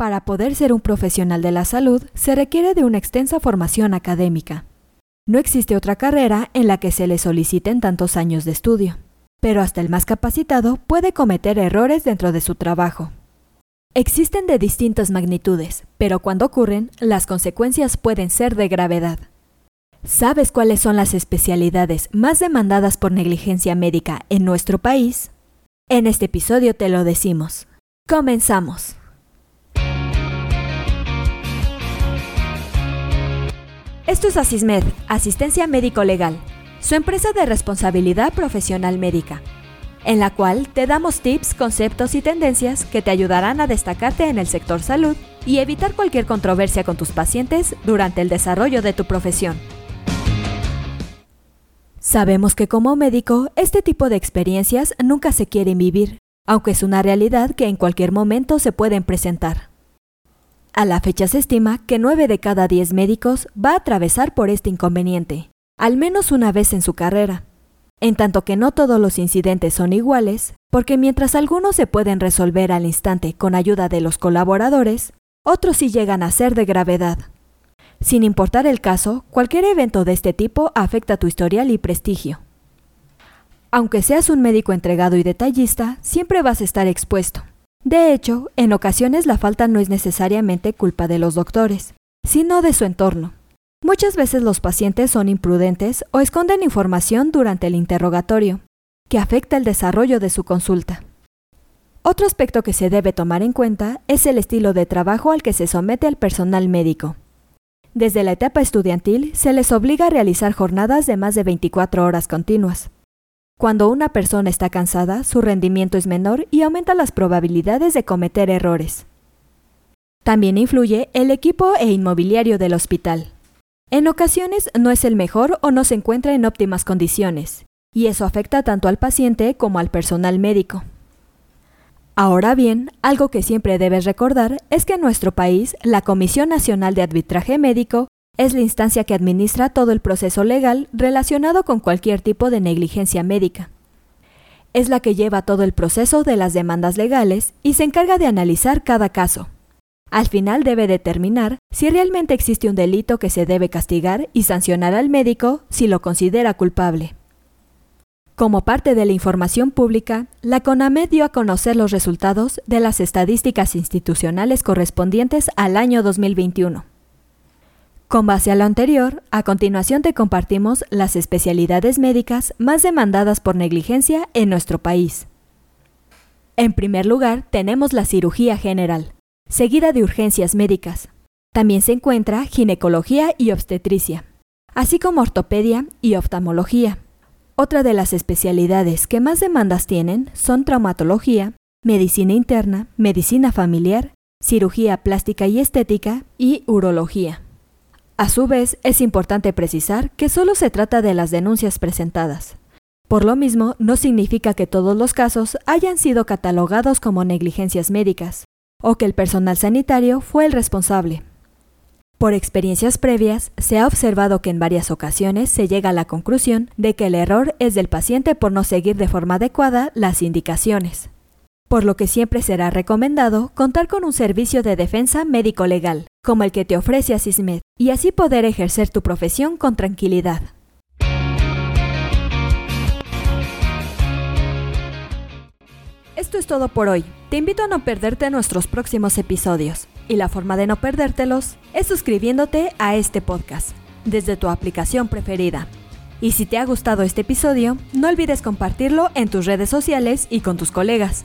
Para poder ser un profesional de la salud se requiere de una extensa formación académica. No existe otra carrera en la que se le soliciten tantos años de estudio, pero hasta el más capacitado puede cometer errores dentro de su trabajo. Existen de distintas magnitudes, pero cuando ocurren, las consecuencias pueden ser de gravedad. ¿Sabes cuáles son las especialidades más demandadas por negligencia médica en nuestro país? En este episodio te lo decimos. Comenzamos. Esto es Asismed, Asistencia Médico Legal, su empresa de responsabilidad profesional médica, en la cual te damos tips, conceptos y tendencias que te ayudarán a destacarte en el sector salud y evitar cualquier controversia con tus pacientes durante el desarrollo de tu profesión. Sabemos que como médico, este tipo de experiencias nunca se quieren vivir, aunque es una realidad que en cualquier momento se pueden presentar. A la fecha se estima que 9 de cada 10 médicos va a atravesar por este inconveniente, al menos una vez en su carrera. En tanto que no todos los incidentes son iguales, porque mientras algunos se pueden resolver al instante con ayuda de los colaboradores, otros sí llegan a ser de gravedad. Sin importar el caso, cualquier evento de este tipo afecta tu historial y prestigio. Aunque seas un médico entregado y detallista, siempre vas a estar expuesto. De hecho, en ocasiones la falta no es necesariamente culpa de los doctores, sino de su entorno. Muchas veces los pacientes son imprudentes o esconden información durante el interrogatorio, que afecta el desarrollo de su consulta. Otro aspecto que se debe tomar en cuenta es el estilo de trabajo al que se somete al personal médico. Desde la etapa estudiantil se les obliga a realizar jornadas de más de 24 horas continuas. Cuando una persona está cansada, su rendimiento es menor y aumenta las probabilidades de cometer errores. También influye el equipo e inmobiliario del hospital. En ocasiones no es el mejor o no se encuentra en óptimas condiciones, y eso afecta tanto al paciente como al personal médico. Ahora bien, algo que siempre debes recordar es que en nuestro país la Comisión Nacional de Arbitraje Médico es la instancia que administra todo el proceso legal relacionado con cualquier tipo de negligencia médica. Es la que lleva todo el proceso de las demandas legales y se encarga de analizar cada caso. Al final debe determinar si realmente existe un delito que se debe castigar y sancionar al médico si lo considera culpable. Como parte de la información pública, la CONAMED dio a conocer los resultados de las estadísticas institucionales correspondientes al año 2021. Con base a lo anterior, a continuación te compartimos las especialidades médicas más demandadas por negligencia en nuestro país. En primer lugar, tenemos la cirugía general, seguida de urgencias médicas. También se encuentra ginecología y obstetricia, así como ortopedia y oftalmología. Otra de las especialidades que más demandas tienen son traumatología, medicina interna, medicina familiar, cirugía plástica y estética y urología. A su vez, es importante precisar que solo se trata de las denuncias presentadas. Por lo mismo, no significa que todos los casos hayan sido catalogados como negligencias médicas, o que el personal sanitario fue el responsable. Por experiencias previas, se ha observado que en varias ocasiones se llega a la conclusión de que el error es del paciente por no seguir de forma adecuada las indicaciones por lo que siempre será recomendado contar con un servicio de defensa médico-legal, como el que te ofrece Asismed, y así poder ejercer tu profesión con tranquilidad. Esto es todo por hoy. Te invito a no perderte nuestros próximos episodios. Y la forma de no perdértelos es suscribiéndote a este podcast desde tu aplicación preferida. Y si te ha gustado este episodio, no olvides compartirlo en tus redes sociales y con tus colegas.